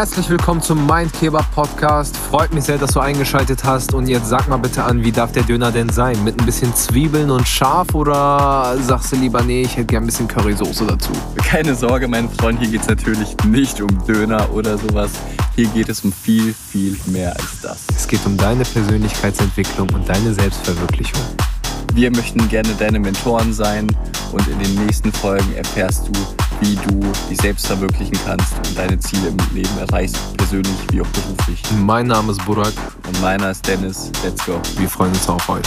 Herzlich willkommen zum Mindkeber Podcast. Freut mich sehr, dass du eingeschaltet hast. Und jetzt sag mal bitte an, wie darf der Döner denn sein? Mit ein bisschen Zwiebeln und scharf oder sagst du lieber, nee, ich hätte gern ein bisschen Currysoße dazu? Keine Sorge, mein Freund, hier geht es natürlich nicht um Döner oder sowas. Hier geht es um viel, viel mehr als das. Es geht um deine Persönlichkeitsentwicklung und deine Selbstverwirklichung. Wir möchten gerne deine Mentoren sein und in den nächsten Folgen erfährst du, wie du dich selbst verwirklichen kannst und deine Ziele im Leben erreichst, persönlich wie auch beruflich. Mein Name ist Burak. Und meiner ist Dennis. Let's go. Wir freuen uns auf euch.